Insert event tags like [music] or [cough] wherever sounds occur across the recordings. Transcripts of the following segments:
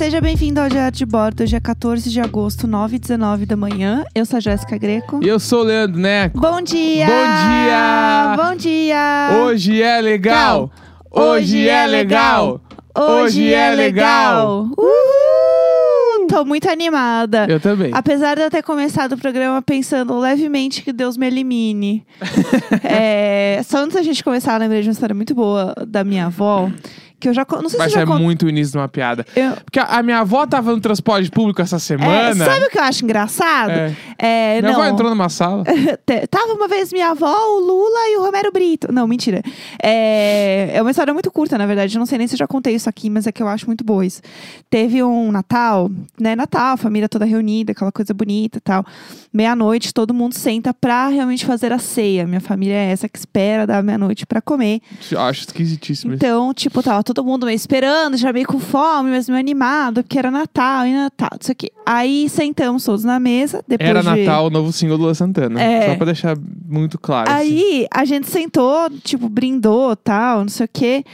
Seja bem-vindo ao Diário de Bordo, dia 14 de agosto, 9 h 19 da manhã. Eu sou a Jéssica Greco. E eu sou o Leandro Neco. Bom dia! Bom dia! Bom dia! Hoje é legal! Hoje é legal! Hoje é legal! Uhul! Tô muito animada. Eu também. Apesar de eu ter começado o programa pensando levemente que Deus me elimine. [laughs] é, só antes da gente começar, eu lembrei de uma história muito boa da minha avó. Que eu já. Não sei se eu ser já con- muito o início de uma piada. eu- Porque a minha avó tava no transporte público essa É, semana. sabe o que eu acho engraçado? É. É, minha não. avó entrou numa sala. [laughs] Tava uma vez minha avó, o Lula e o Romero Brito. Não, mentira. É, é uma história muito curta, na verdade. Eu não sei nem se eu já contei isso aqui, mas é que eu acho muito boa isso. Teve um Natal, né? Natal, família toda reunida, aquela coisa bonita e tal. Meia-noite, todo mundo senta pra realmente fazer a ceia. Minha família é essa que espera da meia-noite pra comer. Acho esquisitíssimo. isso. Então, tipo, tava todo mundo meio esperando, já meio com fome, mas meio animado, porque era Natal e Natal, isso aqui. Aí sentamos todos na mesa. Depois Era de... Natal, o novo single do Lua Santana. É. Só pra deixar muito claro. assim. Aí a gente sentou, tipo, brindou tal, não sei o quê.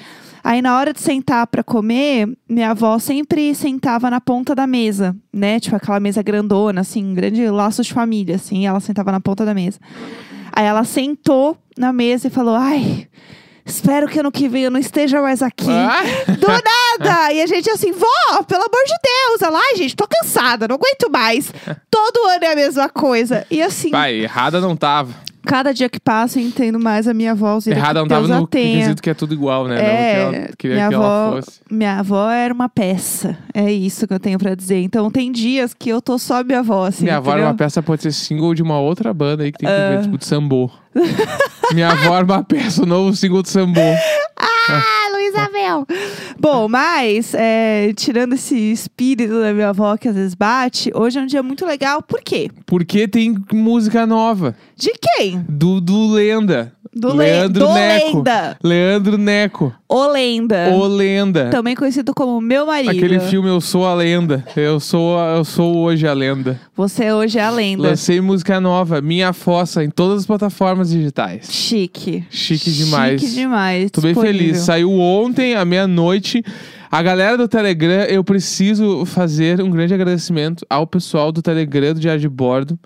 Aí na hora de sentar pra comer, minha avó sempre sentava na ponta da mesa, né? Tipo aquela mesa grandona, assim, grande laço de família, assim. Ela sentava na ponta da mesa. Aí ela sentou na mesa e falou: Ai, espero que ano que vem eu não esteja mais aqui. Ah, Do nada! E a gente assim, vó, pelo amor de Deus! Ela, ai, gente, tô cansada, não aguento mais. Todo ano é a mesma coisa. E assim, pai, errada não tava. cada dia que passa eu entendo mais a minha avó. Zira, Errada não tava Deus a no tenha. quesito que é tudo igual, né? É, não que ela queria minha que avó, ela fosse. minha avó era uma peça. É isso que eu tenho pra dizer. Então tem dias que eu tô só minha avó, assim. Minha avó era entendeu? uma peça, pode ser single de uma outra banda aí que tem que Ah. ver, tipo, de sambô. [laughs] Minha avó era uma peça, o novo single de sambô. Ah, Luísa! Bom, mas, é, tirando esse espírito da minha avó que às vezes bate, hoje é um dia muito legal. Por quê? Porque tem música nova. De quem? Do, do Lenda. Do, Le- Leandro do Neco. Lenda. Leandro Neco. O Lenda. O Lenda. Também conhecido como Meu Marido. Aquele filme Eu Sou a Lenda. Eu sou, a- eu sou hoje a lenda. Você hoje é a lenda. Lancei música nova, Minha Fossa, em todas as plataformas digitais. Chique. Chique demais. Chique demais. Tô bem disponível. feliz. Saiu ontem, à meia-noite. A galera do Telegram, eu preciso fazer um grande agradecimento ao pessoal do Telegram do Diário de Bordo,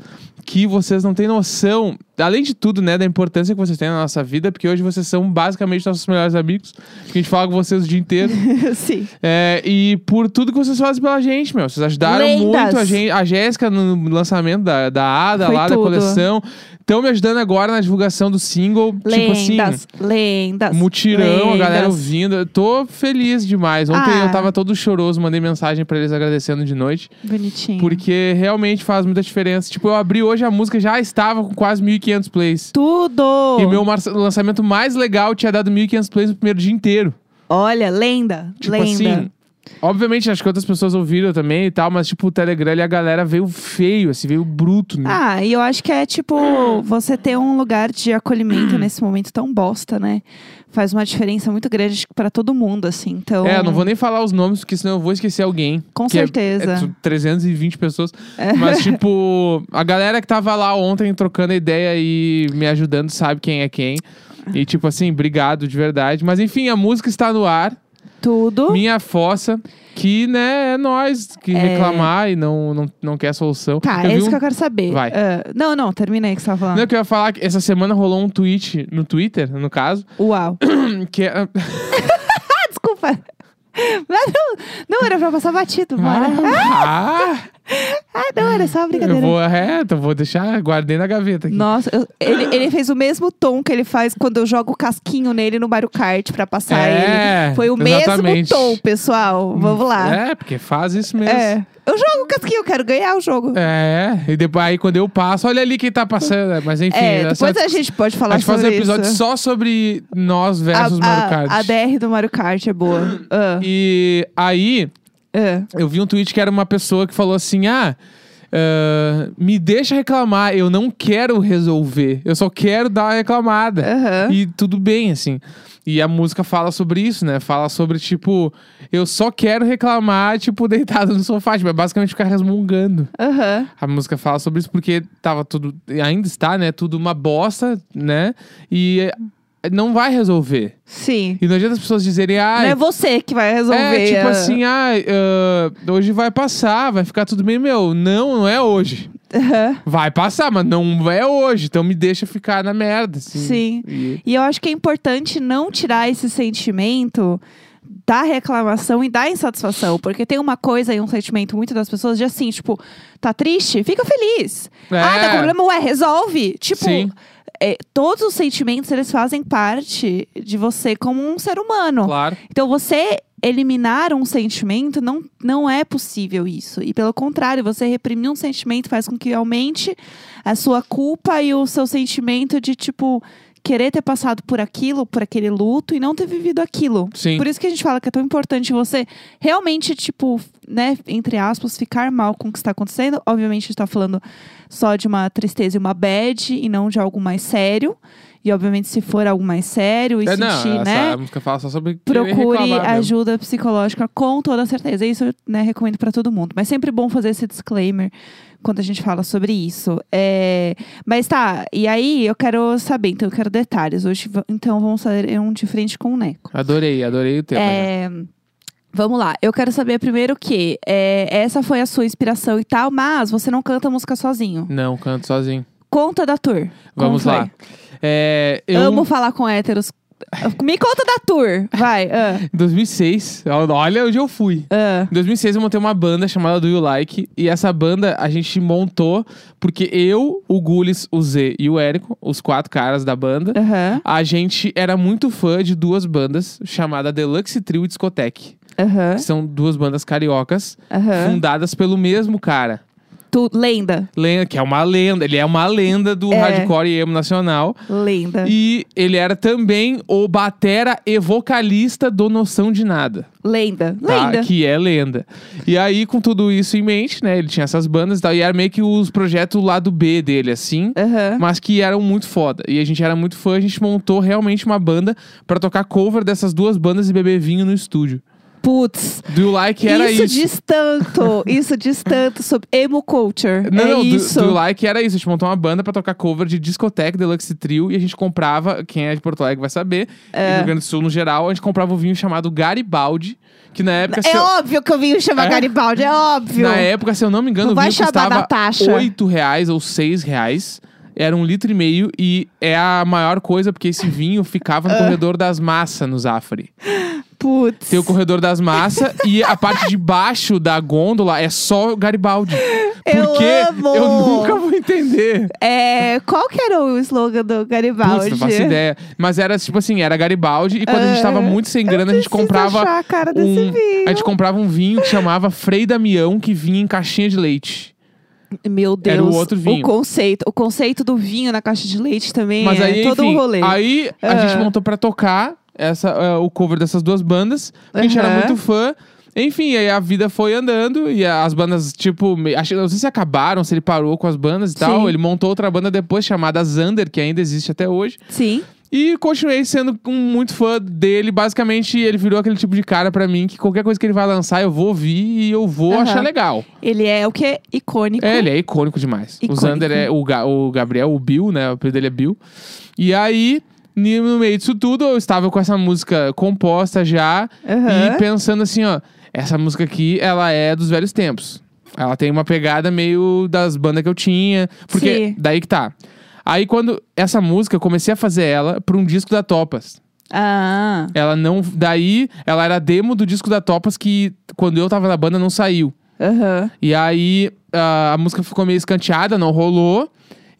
que vocês não têm noção, além de tudo, né, da importância que vocês têm na nossa vida, porque hoje vocês são basicamente nossos melhores amigos, porque a gente fala com vocês o dia inteiro. [laughs] Sim. É, e por tudo que vocês fazem pela gente, meu. Vocês ajudaram Lendas. muito a gente, a Jéssica no lançamento da, da Ada, Foi lá da tudo. coleção. Estão me ajudando agora na divulgação do single. Tipo assim. Lendas, lendas. Mutirão, a galera lendas. ouvindo. Eu tô feliz demais. Ontem Ah. eu tava todo choroso, mandei mensagem pra eles agradecendo de noite. Bonitinho. Porque realmente faz muita diferença. Tipo, eu abri hoje a música já estava com quase 1.500 plays. Tudo! E meu lançamento mais legal tinha dado 1.500 plays no primeiro dia inteiro. Olha, lenda. Tipo lenda. assim. Obviamente, acho que outras pessoas ouviram também e tal, mas tipo, o Telegram e a galera veio feio, assim, veio bruto, né? Ah, e eu acho que é tipo, você ter um lugar de acolhimento [clears throat] nesse momento tão bosta, né? Faz uma diferença muito grande pra todo mundo, assim. Então. É, eu não vou nem falar os nomes, porque senão eu vou esquecer alguém. Com que é- certeza. É, t- 320 pessoas. Mas, [laughs] tipo, a galera que tava lá ontem trocando ideia e me ajudando sabe quem é quem. E, tipo assim, obrigado de verdade. Mas, enfim, a música está no ar. Tudo. Minha fossa, que, né, é nós que É. reclamar e não, não, não quer solução. Tá, eu é vi isso um... que eu quero saber. Vai. Ah, não, não, termina aí que você tava falando. Não, que eu ia falar que essa semana rolou um tweet no Twitter, no caso, Uau. [coughs] que é. [laughs] Desculpa. Mas não, não era pra passar batido, bora. Ah, Ah, não, era só uma eu brincadeira. vou, é, então vou deixar, guardei na gaveta aqui. Nossa, eu- ele, ele fez o mesmo tom que ele faz quando eu jogo o casquinho nele no Mario Kart pra passar É, ele. Foi o exatamente. mesmo tom, pessoal. Vamos lá. É, porque faz isso mesmo. É. Eu casquinho, eu quero ganhar o jogo. É, e depois aí quando eu passo, olha ali quem tá passando. né? Mas enfim, É, essa- depois a gente pode falar a gente faz sobre um episódio isso. só sobre nós a, versus Mario Kart. a, a DR do Mario Kart é boa. Ah, E aí, ah. eu vi um tweet que era uma pessoa que falou assim: ah. Ah, me deixa reclamar, eu não quero resolver, eu só quero dar uma reclamada. Aham. E tudo bem, assim. E a música fala sobre isso, né? Fala sobre, tipo, eu só quero reclamar, tipo, [laughs] deitado no sofá. Tipo, é basicamente ficar resmungando. Aham. A música fala sobre isso porque tava tudo, ainda está, né? Tudo uma bosta, né? E não vai resolver. Sim. E não adianta as pessoas dizerem, ah, Não é você que vai resolver. é, tipo ah. assim, ah, ah, hoje vai passar, vai ficar tudo bem, meu. Não, não é hoje. Aham. Vai passar, mas não é hoje. Então me deixa ficar na merda, assim. Sim. E- E eu acho que é importante não tirar esse sentimento da reclamação e da insatisfação. Porque tem uma coisa e um sentimento muito das pessoas de assim, tipo, tá triste? Fica feliz. Ah, É. tá com problema? Ué, resolve. Tipo, Sim. É, todos os sentimentos, eles fazem parte de você como um ser humano. Claro. Então, você eliminar um sentimento, não, não é possível isso. E pelo contrário, você reprimir um sentimento faz com que aumente a sua culpa e o seu sentimento de, tipo, querer ter passado por aquilo, por aquele luto e não ter vivido aquilo. Sim. Por isso que a gente fala que é tão importante você realmente, tipo, né, entre aspas, ficar mal com o que está acontecendo. Obviamente, a gente tá falando só de uma tristeza e uma bad e não de algo mais sério. E, obviamente, se for algo mais sério e É, não, sentir, essa né? música fala só sobre Procure reclamar mesmo. ajuda psicológica com toda certeza. Isso eu né, recomendo pra todo mundo. Mas sempre bom fazer esse disclaimer quando a gente fala sobre isso. É, Mas tá, e aí eu quero saber, então eu quero detalhes. Hoje, então vamos fazer um de frente com o Neco. Adorei, adorei o tema. né? É, Vamos lá, eu quero saber primeiro que é, essa foi a sua inspiração e tal, mas você não canta música sozinho. Não, canto sozinho. Conta da tour. Vamos lá. É, eu, Amo falar com héteros. Me conta da tour, vai. [laughs] Em 2006, olha onde eu fui. ah. Em 2006 eu montei uma banda chamada Do You Like e essa banda a gente montou porque eu, o Gulis, o Z e o Érico, os quatro caras da banda, a gente era muito fã de duas bandas chamadas Deluxe Trio e Discotech, aham, que são duas bandas cariocas fundadas pelo mesmo cara. Tu, lenda. Lenda, que é uma lenda, ele é uma lenda do É. hardcore e emo nacional. Lenda. E ele era também o batera e vocalista do Noção de Nada. Lenda. tá? Lenda. Que é lenda. E aí, com tudo isso em mente, né? Ele tinha essas bandas e tal. E era meio que os projetos lado B dele, assim. Aham. Mas que eram muito foda. E a gente era muito fã, a gente montou realmente uma banda pra tocar cover dessas duas bandas e beber vinho no estúdio. Putz. Do You Like era isso, isso. diz tanto. isso diz tanto sobre emo culture. Não, é não, do- isso. Do, You Like era isso. A gente montou uma banda pra tocar cover de discoteca Deluxe Trio e a gente comprava, quem é de Porto Alegre vai saber, e do Rio Grande do Sul no geral, a gente comprava um vinho chamado Garibaldi, que na época. É eu- óbvio que eu vim chamar É? Garibaldi, é óbvio. Na época, se eu não me engano, Não o vinho custava Natasha. 8 reais ou 6 reais. Era um litro e meio e é a maior coisa porque esse vinho ficava no [laughs] corredor das massas no Zafari. Putz. Tem o corredor das massas [laughs] e a parte de baixo da gôndola é só Garibaldi. Eu Porque amo! eu nunca vou entender. É, qual que era o slogan do Garibaldi? Putz, não faço ideia. Mas era tipo assim, era Garibaldi e quando a gente tava Ah, muito sem eu grana, a gente comprava a cara desse um, vinho. a gente comprava um vinho que chamava Frei Damião que vinha em caixinha de leite. Meu Deus. Era o outro vinho. O conceito. O conceito do vinho na caixa de leite também Mas é aí, todo enfim, um rolê. aí a Ah. gente montou pra tocar essa, é, o cover dessas duas bandas. A gente era muito fã. Enfim, aí a vida foi andando e as bandas, tipo, acho, não sei se acabaram, se ele parou com as bandas e tal. Sim. Ele montou outra banda depois chamada Zander, que ainda existe até hoje. Sim. E continuei sendo um muito fã dele. Basicamente, ele virou aquele tipo de cara pra mim que qualquer coisa que ele vai lançar eu vou ouvir e eu vou Aham. achar legal. Ele é o que? Icônico. É, ele é icônico demais. Icônico. O Zander é o, Ga- o Gabriel, o Bill, né? O apelido dele é Bill. E aí, ni- no meio disso tudo, eu estava com essa música composta já Aham. e pensando assim, ó, essa música aqui, ela é dos velhos tempos. Ela tem uma pegada meio das bandas que eu tinha. Porque Sim. daí que tá. Aí quando essa música, eu comecei a fazer ela pra um disco da Topas. Ah. Ela não. Daí, ela era demo do disco da Topas que, quando eu tava na banda, não saiu. Aham. E aí a, a música ficou meio escanteada, não rolou.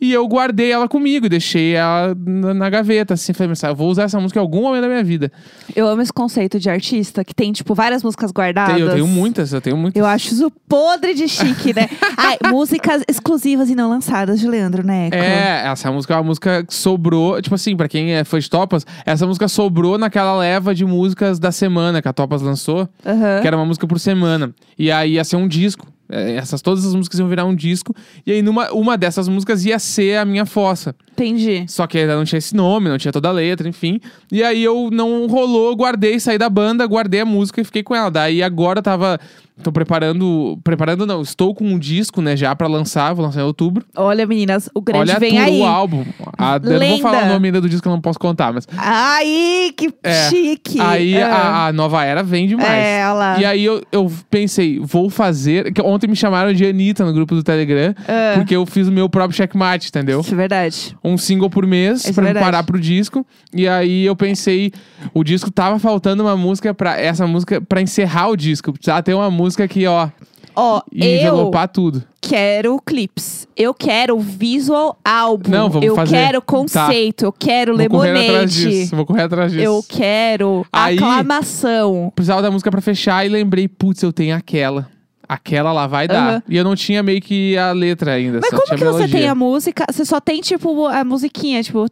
E eu guardei ela comigo e deixei ela na, na gaveta, assim. Falei, mas eu vou usar essa música em algum momento da minha vida. Eu amo esse conceito de artista que tem, tipo, várias músicas guardadas. Tem- eu tenho muitas, eu tenho muitas. Eu acho isso podre de chique, né? [laughs] Ai, músicas exclusivas e não lançadas de Leandro Neco. É, essa música é uma música que sobrou. Tipo assim, pra quem é fã de Topas, essa música sobrou naquela leva de músicas da semana que a Topas lançou, Aham. que era uma música por semana. E aí ia ser um disco. É, Essas, todas as músicas iam virar um disco. E aí, numa, uma dessas músicas ia ser a minha fossa. Entendi. Só que ainda não tinha esse nome, não tinha toda a letra, enfim. E aí eu não rolou, guardei, saí da banda, guardei a música e fiquei com ela. Daí agora eu tava. Tô preparando. Preparando, não. Estou com um disco, né, já pra lançar. Vou lançar em outubro. Olha, meninas, o grande Olha a vem tour, aí. o álbum. A, eu não vou falar o nome ainda do disco, eu não posso contar, mas. Ai, que É. chique. Aí Ah. a, a nova era vem demais. É, lá. E aí eu, eu pensei, vou fazer. que Ontem me chamaram de Anitta no grupo do Telegram, Ah. porque eu fiz o meu próprio checkmate, entendeu? Isso é verdade. Um single por mês Isso é pra me verdade. parar pro disco. E aí eu pensei, o disco tava faltando uma música para essa música pra encerrar o disco. Precisava ter uma música que, ó, Ó, e eu envelopar tudo. quero clips. Eu quero visual álbum. Não, vamos eu fazer. quero Tá. conceito. Eu quero Vou correr atrás lemonade. disso. Vou correr atrás disso. Eu quero Aí- aclamação. Precisava da música pra fechar e lembrei, putz, eu tenho aquela. Aquela lá vai dar. Aham. E eu não tinha meio que a letra ainda. Mas como que você melodia. tem a música? Você só tem, tipo, a musiquinha, tipo...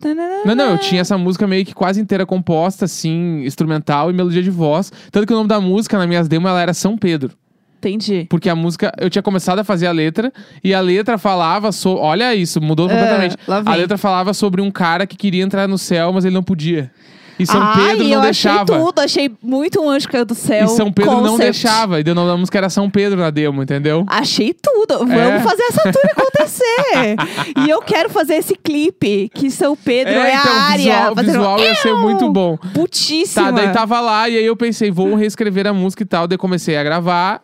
Não, não, eu tinha essa música meio que quase inteira composta, assim, instrumental e melodia de voz. Tanto que o nome da música, nas minhas demos, ela era São Pedro. Entendi. Porque a música, eu tinha começado a fazer a letra, e a letra falava sobre. Olha isso, mudou Ah, completamente. vem. A letra falava sobre um cara que queria entrar no céu, mas ele não podia. E São Ai, Pedro eu não deixava. achei tudo. Achei muito um anjo caiu do céu. E São Pedro não concept. deixava. E o nome da música era São Pedro na demo, entendeu? Achei tudo. Vamos É. fazer essa tour acontecer. [laughs] e eu quero fazer esse clipe, que São Pedro é, então, a área. visual, visual ia ser muito bom. Putíssima. Tá, daí tava lá, e aí eu pensei, vou reescrever a música e tal. Daí comecei a gravar.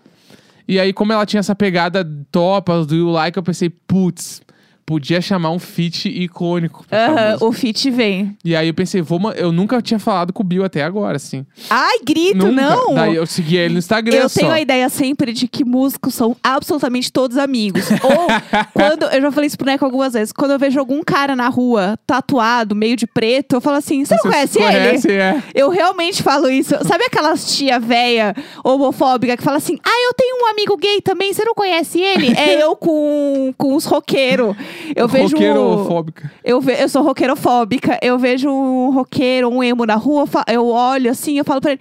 E aí, como ela tinha essa pegada topas do You Like, eu pensei, putz, podia chamar um feat icônico. Aham, o feat vem. E aí eu pensei, vou ma- eu nunca tinha falado com o Bill até agora, assim. Ai, grito, nunca. não! Daí eu segui ele no Instagram Eu só. tenho a ideia sempre de que músicos são absolutamente todos amigos. Ou [laughs] quando. Eu já falei isso pro Neco algumas vezes. Quando eu vejo algum cara na rua tatuado, meio de preto, eu falo assim: você não conhece ele? é. Eu realmente falo isso. Sabe aquelas tia véia homofóbica que fala assim: Ah, eu tenho um amigo gay também, você não conhece ele? [laughs] é eu com, com os roqueiros. Eu vejo. Roqueiro homofóbica. Eu, ve eu sou roqueirofóbica. Eu vejo um roqueiro, um emo na rua, eu olho assim, eu falo pra ele.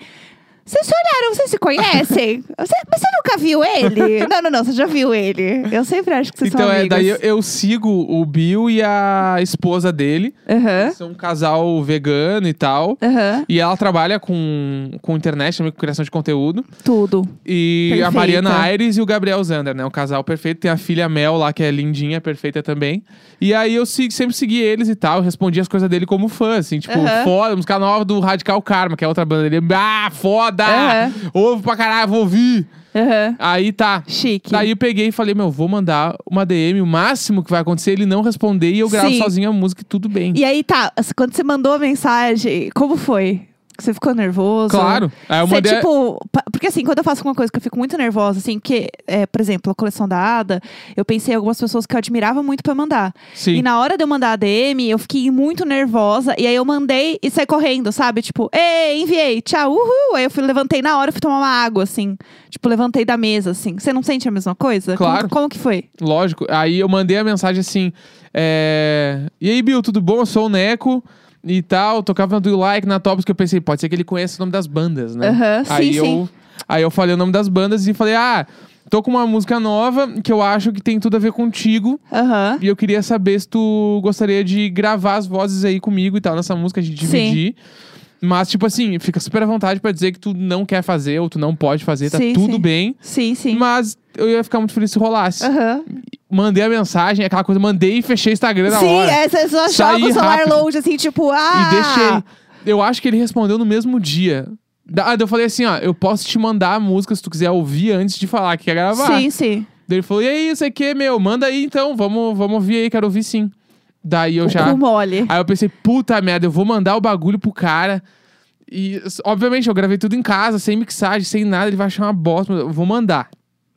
Vocês se olharam, vocês se conhecem? [laughs] Você- mas você nunca viu ele? não, não, não, você já viu ele. Eu sempre acho que vocês Então são é, amigos. daí eu, eu sigo o Bill e a esposa dele. Aham, São um casal vegano e tal. aham, E ela trabalha com, com internet, também com criação de conteúdo. tudo. E a Perfeita. Mariana Aires e o Gabriel Zander, né? Um casal perfeito. Tem a filha Mel lá, que é lindinha, perfeita também. E aí eu sigo- sempre segui eles e tal. Eu respondi as coisas dele como fã, assim. Tipo, Aham. foda, música nova do Radical Karma, que é outra banda dele. Ah, foda! Aham. Ouve pra caralho, vou ouvir. Aham. Aí tá. Chique. Daí eu peguei e falei, meu, vou mandar uma DM. O máximo que vai acontecer é ele não responder e eu gravo Sim. sozinho a música e tudo bem. E aí, tá, quando você mandou a mensagem, como foi? Você ficou nervoso? Claro. Eu Você, tipo, porque assim, quando eu faço alguma coisa que eu fico muito nervosa, assim, que, é, por exemplo, a coleção da Ada, eu pensei em algumas pessoas que eu admirava muito pra mandar. Sim. E na hora de eu mandar a DM, eu fiquei muito nervosa. E aí eu mandei e saí correndo, sabe? Tipo, ei, enviei, tchau, uhul. Aí eu fui, levantei na hora e fui tomar uma água, assim. Tipo, levantei da mesa, assim. Você não sente a mesma coisa? Claro. Como, como que foi? Lógico. Aí eu mandei a mensagem assim: é... E aí, Bill, tudo bom? Eu sou o Neco e tal. Tocava Do You Like na Tops, que eu pensei, pode ser que ele conheça o nome das bandas, né? Aham, aí sim, eu, sim. Aí eu falei o nome das bandas e falei, ah. Tô com uma música nova que eu acho que tem tudo a ver contigo. Aham. E eu queria saber se tu gostaria de gravar as vozes aí comigo e tal, nessa música, a gente Sim. Mas, tipo assim, fica super à vontade pra dizer que tu não quer fazer ou tu não pode fazer, tá Sim, tudo sim. bem. Sim, sim. Mas eu ia ficar muito feliz se rolasse. Aham. Mandei a mensagem, aquela coisa, mandei e fechei o Instagram na Sim, hora. é, você só joga o celular rápido. longe, assim, tipo, ah. E deixei. Eu acho que ele respondeu no mesmo dia. Ah, eu falei assim, ó, eu posso te mandar a música se tu quiser ouvir antes de falar que quer gravar. Sim, sim. Daí ele falou, e aí, isso aqui, meu, manda aí então, vamos, vamos ouvir aí, quero ouvir sim. Daí eu O já. mole. Aí eu pensei, puta merda, eu vou mandar o bagulho pro cara. E, obviamente, eu gravei tudo em casa, sem mixagem, sem nada, ele vai achar uma bosta. mas Eu vou mandar.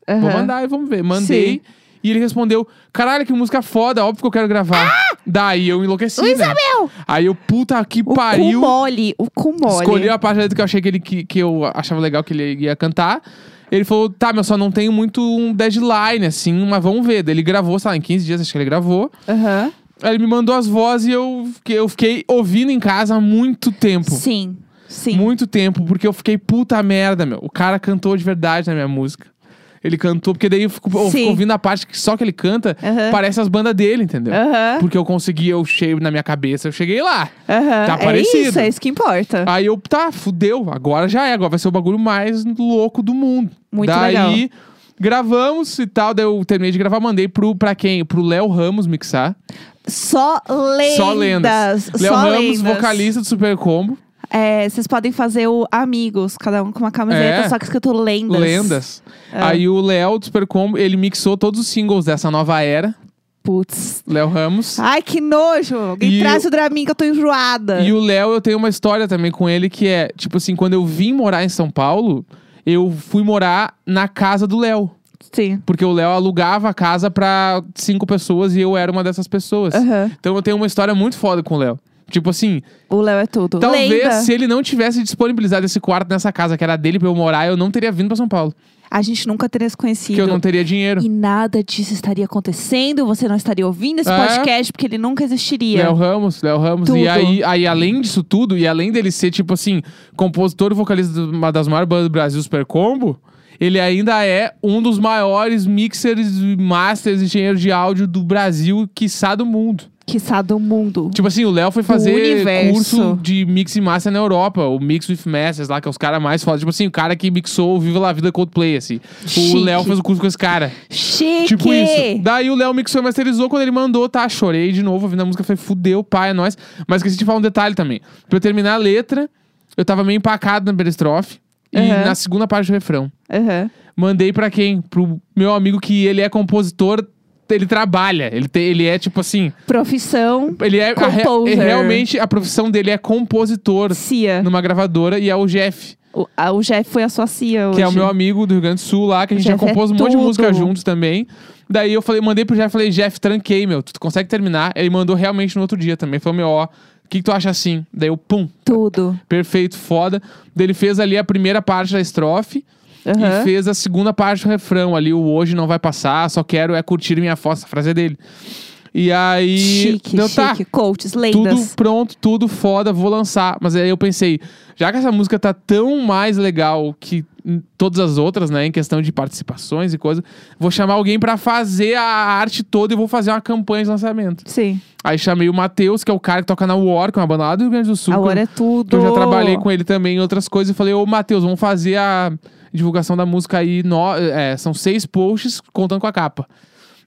Vou Aham. mandar e vamos ver. Mandei. Sim. E ele respondeu: Caralho, que música foda, óbvio que eu quero gravar. Daí eu enlouqueci. Luiz né? Aí eu, puta que O pariu. cu mole. O cu mole. Escolhi a parte que eu achei que, ele, que, que eu achava legal que ele ia cantar. Ele falou: tá, mas só não tenho muito um deadline, assim, mas vamos ver. Daí ele gravou, sei lá, em 15 dias, acho que ele gravou. Aham. Aí ele me mandou as vozes e eu, fiquei- eu fiquei ouvindo em casa há muito tempo. Sim. Sim. Muito tempo, porque eu fiquei puta merda, meu. O cara cantou de verdade na minha música. Ele cantou, porque daí eu fico, eu fico ouvindo a parte que só que ele canta, parece as bandas dele, entendeu? Porque eu consegui, eu cheio na minha cabeça, eu cheguei lá. Tá é isso, é isso que importa. Aí eu, tá, fudeu. Agora já é. Agora vai ser o bagulho mais louco do mundo. Muito Daí, legal. gravamos e tal. Daí eu terminei de gravar, mandei pro, pra quem? Pro Léo Ramos mixar. Só lendas. Só lendas. Léo Só Ramos, lendas. vocalista do Super Combo. É, vocês podem fazer o Amigos, cada um com uma camiseta, É. só que escrito lendas. Lendas. É. Aí o Léo do Super Combo, ele mixou todos os singles dessa nova era. Putz. Léo Ramos. Ai, que nojo! Alguém E traz o Dramin que eu tô enjoada. E o Léo, eu tenho uma história também com ele que é, tipo assim, quando eu vim morar em São Paulo, eu fui morar na casa do Léo. Sim. Porque o Léo alugava a casa pra cinco pessoas e eu era uma dessas pessoas. Aham. Então eu tenho uma história muito foda com o Léo. Tipo assim, O Léo é tudo. talvez Lenda. se ele não tivesse disponibilizado esse quarto nessa casa que era dele pra eu morar, eu não teria vindo pra São Paulo. A gente nunca teria se conhecido. Porque eu não teria dinheiro. E nada disso estaria acontecendo, você não estaria ouvindo esse É. podcast, porque ele nunca existiria. Léo Ramos, Léo Ramos. Tudo. E aí, aí, além disso tudo, e além dele ser, tipo assim, compositor e vocalista de uma das maiores bandas do Brasil, Super Combo, ele ainda é um dos maiores mixers, masters, engenheiros de áudio do Brasil, quiçá do mundo. Quiçá do mundo. Tipo assim, o Léo foi fazer curso de mix e master na Europa, o Mix with Masters lá, que é os caras mais fodas. Tipo assim, o cara que mixou o Viva La Vida Coldplay, assim. Chique. O Léo fez o curso com esse cara. Chique! Tipo isso. Daí o Léo mixou e masterizou, quando ele mandou, tá, chorei de novo, ouvindo a música, falei, fudeu, pai, é nóis. Mas esqueci de falar um detalhe também. Pra eu terminar a letra, eu tava meio empacado na primeira estrofe. E na segunda parte do refrão. Aham. Mandei pra quem? Pro meu amigo que ele é compositor, ele trabalha. Ele, tem, ele é tipo assim. Profissão Ele é, a Composer. é realmente a profissão dele é compositor Cia. numa gravadora e é o Jeff, O, a- o Jeff foi a sua Cia hoje. que é o meu amigo do Rio Grande do Sul lá, que a gente já é compôs um monte de música juntos também. Daí eu falei, mandei pro Jeff, falei, Jeff, tranquei, meu, tu consegue terminar? Ele mandou realmente no outro dia também. Falou, meu, ó, o que, que tu acha assim? Daí eu, pum, Tudo. perfeito, foda. Daí ele fez ali a primeira parte da estrofe Aham. e fez a segunda parte do refrão ali, o hoje não vai passar, só quero é curtir minha foto, essa frase é dele. E aí, Chique, chique. tá, Coaches, tudo lendas. pronto, tudo foda, vou lançar. Mas aí eu pensei, já que essa música tá tão mais legal que todas as outras, né, em questão de participações e coisa, vou chamar alguém pra fazer a arte toda e vou fazer uma campanha de lançamento. Sim. Aí chamei o Matheus, que é o cara que toca na War, que é uma banda lá do Rio Grande do Sul. eu- Agora é tudo. eu já trabalhei com ele também em outras coisas. E falei, ô Matheus, vamos fazer a divulgação da música aí. No... é, são seis posts contando com a capa.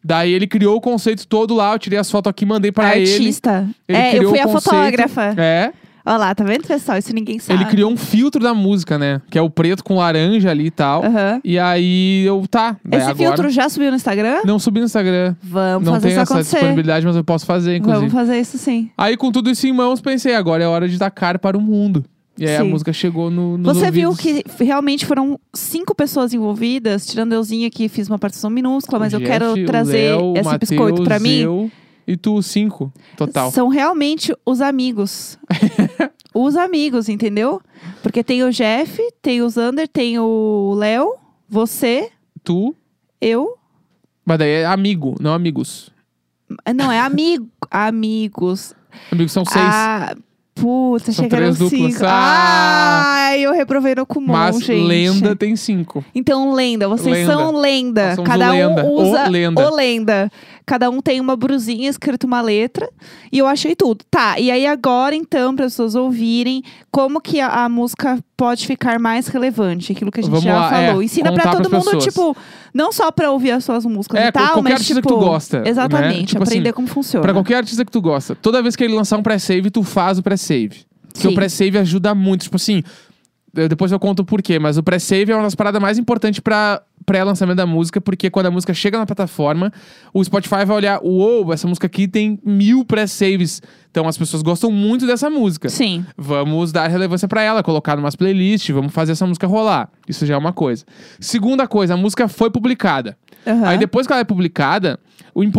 Daí ele criou o conceito todo lá, eu tirei as fotos aqui, mandei pra ele. Artista. É, eu fui a conceito. fotógrafa. É, Olha lá, tá vendo, pessoal? Isso ninguém sabe. ele criou um filtro da música, né? Que é o preto com laranja ali e tal. Aham. E aí eu, tá. daí Esse agora... filtro já subiu no Instagram? Não subi no Instagram. Vamos não fazer tenho isso essa acontecer. disponibilidade, mas eu posso fazer, inclusive. Vamos fazer isso sim. Aí, com tudo isso em mãos, pensei, agora é hora de dar cara para o mundo. E aí a Sim. música chegou no, nos Você viu ouvidos. que realmente foram cinco pessoas envolvidas, tirando euzinha que fiz uma participação minúscula, mas eu quero trazer Léo, esse Matheus, biscoito pra mim. eu e tu, cinco, total. São realmente os amigos. [laughs] os amigos, entendeu? Porque tem o Jeff, tem o Zander, tem o Léo, você, Tu, eu. mas daí é amigo, não amigos. Não, é amigo. amigos. Amigos são seis. Ah, puta, São chegaram três duplas. cinco. Ah! Ai, eu reprovei no Kumon, mas gente. lenda tem cinco. Então, lenda, vocês Lenda. são lenda. Nós somos Cada o lenda. um O usa lenda. o lenda. Cada um tem uma brusinha escrito uma letra. E eu achei tudo. Tá, e aí agora então, para as pessoas ouvirem, como que a, a música pode ficar mais relevante? Aquilo que a gente Vamos já lá, falou. é, Ensina contar todo mundo, pessoas. tipo, não só pra ouvir as suas músicas É, e tal, qualquer mas artista tipo. que tu gosta, né? Exatamente, Tipo aprender assim, como funciona. Pra qualquer artista que tu gosta, toda vez que ele lançar um pré-save, tu faz o pré-save. Porque o pré-save ajuda muito. Tipo assim, depois eu conto o porquê, mas o pré-save é uma das paradas mais importantes pra pré-lançamento da música, porque quando a música chega na plataforma, o Spotify vai olhar, uou, essa música aqui tem mil pré-saves. Então as pessoas gostam muito dessa música. Sim. Vamos dar relevância pra ela, colocar numas playlists, vamos fazer essa música rolar. Isso já é uma coisa. Segunda coisa, a música foi publicada. Aham. Aí depois que ela é publicada,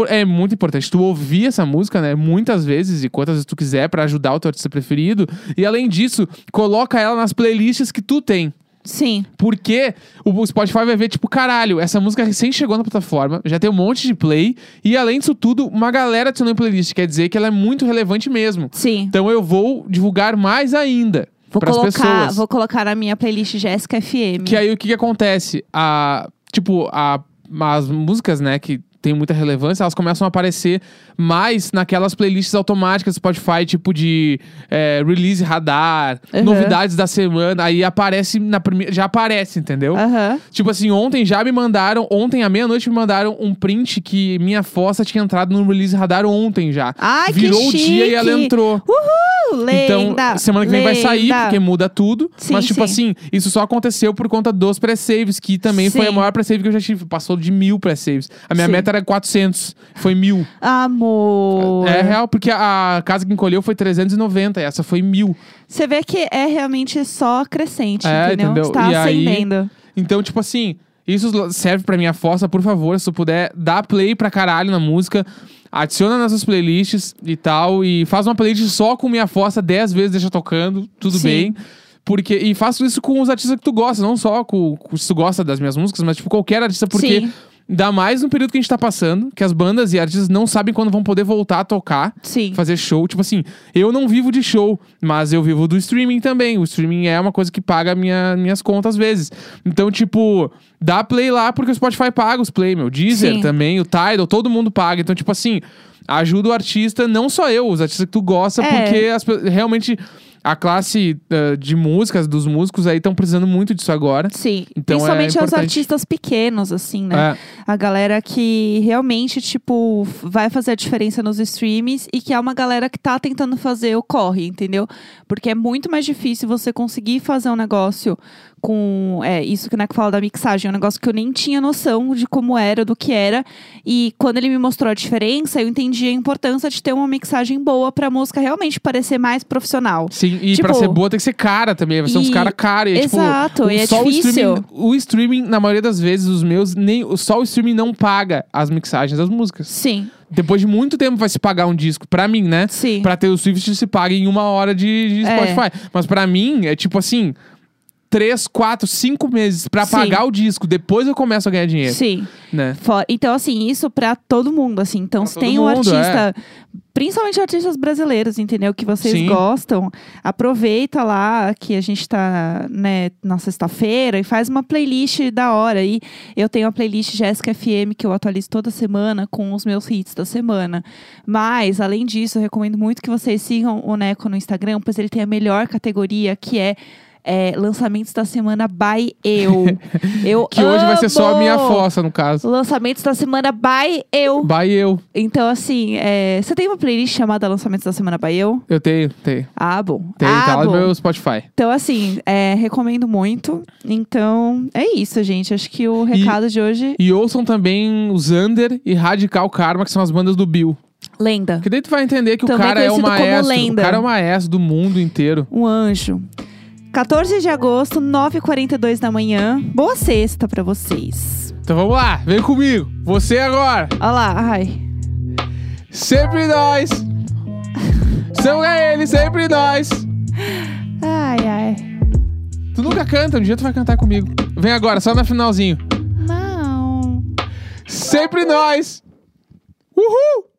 é muito importante tu ouvir essa música, né? Muitas vezes e quantas vezes tu quiser pra ajudar o teu artista preferido. E além disso, coloca ela nas playlists que tu tem. Sim. Porque o Spotify vai ver, tipo, caralho, essa música recém chegou na plataforma, já tem um monte de play, e além disso tudo, uma galera adicionou em playlist. Quer dizer que ela é muito relevante mesmo. Sim. Então eu vou divulgar mais ainda Vou pras colocar, pessoas. vou colocar na minha playlist Jéssica FM. Que aí o que, que acontece? A... tipo, a, as músicas, né, que tem muita relevância, elas começam a aparecer mais naquelas playlists automáticas do Spotify, tipo de é, release radar, Uhum. novidades da semana. Aí aparece na primeira. Já aparece, entendeu? Aham. Tipo assim, ontem já me mandaram, ontem à meia-noite me mandaram um print que minha fossa tinha entrado no release radar ontem já. Ai, Virou o dia e ela entrou. Uh, Então, lenda, semana que vem vai sair, lenda. porque muda tudo. Sim, mas, tipo sim. assim, isso só aconteceu por conta dos pré-saves, que também foi a Sim. maior pré-save que eu já tive. Passou de mil pré-saves. A minha Sim. meta era 400, foi mil. Amor. É real, porque a casa que encolheu foi 390, e essa foi mil. Você vê que é realmente só crescente, É, entendeu? entendeu? Está E aí-. Então, tipo assim, isso serve pra minha fossa, por favor, se tu puder, dá play pra caralho na música, adiciona nessas playlists e tal, e faz uma playlist só com minha fossa 10 vezes, deixa tocando, tudo Sim. bem. Porque, e faço isso com os artistas que tu gosta, não só com, com se tu gosta das minhas músicas, mas tipo qualquer artista, porque Sim. Dá mais no período que a gente tá passando, que as bandas e artistas não sabem quando vão poder voltar a tocar Sim. fazer show. Tipo assim, eu não vivo de show, mas eu vivo do streaming também. O streaming é uma coisa que paga minha, minhas contas às vezes. Então, tipo, dá play lá porque o Spotify paga os play, meu. Deezer Sim. também, o Tidal, todo mundo paga. Então, tipo assim, ajuda o artista, não só eu, os artistas que tu gosta, É. porque as realmente a classe eh, de músicas, dos músicos aí, estão precisando muito disso agora. Sim. Então, é Principalmente os importante. artistas pequenos, assim, né? É. A galera que realmente, tipo, vai fazer a diferença nos streams e que é uma galera que tá tentando fazer o corre, entendeu? Porque é muito mais difícil você conseguir fazer um negócio com. É, isso que o Neco fala da mixagem, é um negócio que eu nem tinha noção de como era, do que era. E quando ele me mostrou a diferença, eu entendi a importância de ter uma mixagem boa pra música realmente parecer mais profissional. Sim, e Tipo, pra ser boa tem que ser cara também. Vai ser uns e- caras caros. E, tipo, Exato, o- e é só difícil. O streaming, o streaming, na maioria das vezes, os meus, nem, só o streaming não paga as mixagens das músicas. Sim, Depois de muito tempo vai se pagar um disco. Pra mim, né? sim. Pra ter o Swift se paga em uma hora de, de É. Spotify. Mas pra mim, é tipo assim... Três, quatro, cinco meses pra Sim. pagar o disco. Depois eu começo a ganhar dinheiro, Sim. né? For- Então, assim, isso pra todo mundo, assim. Então, Pra se tem um mundo, é. artista, principalmente artistas brasileiros, entendeu? Que vocês Sim. gostam, aproveita lá que a gente tá, né, na sexta-feira e faz uma playlist da hora. aí eu tenho a playlist Jéssica FM que eu atualizo toda semana com os meus hits da semana. Mas, além disso, eu recomendo muito que vocês sigam o Neco no Instagram, pois ele tem a melhor categoria, que é. É, lançamentos da semana by eu. [laughs] eu Que hoje vai ser só a minha amo! fossa, no caso. Lançamentos da semana by eu. Vai eu. Então, assim, é, você tem uma playlist chamada Lançamentos da Semana by eu? Eu tenho, tenho. Ah, bom. Tenho, ah, tá lá no bom. meu Spotify. Então, assim, é, recomendo muito. Então, é isso, gente. Acho que o recado de hoje. E ouçam também os Under e Radical Karma, que são as bandas do Bill. Lenda. Que daí tu vai entender que Também o cara é o maestro. lenda. O cara é o maestro do mundo inteiro. Um anjo. 14 de agosto, 9h42 da manhã. Boa sexta pra vocês. Então vamos lá, vem comigo. Você agora. Olha lá, ai. Sempre nós. São eles, sempre nós. Ai, ai. Tu nunca canta, um dia tu vai cantar comigo. Vem agora, só no finalzinho. Não. Sempre nós. Uhul!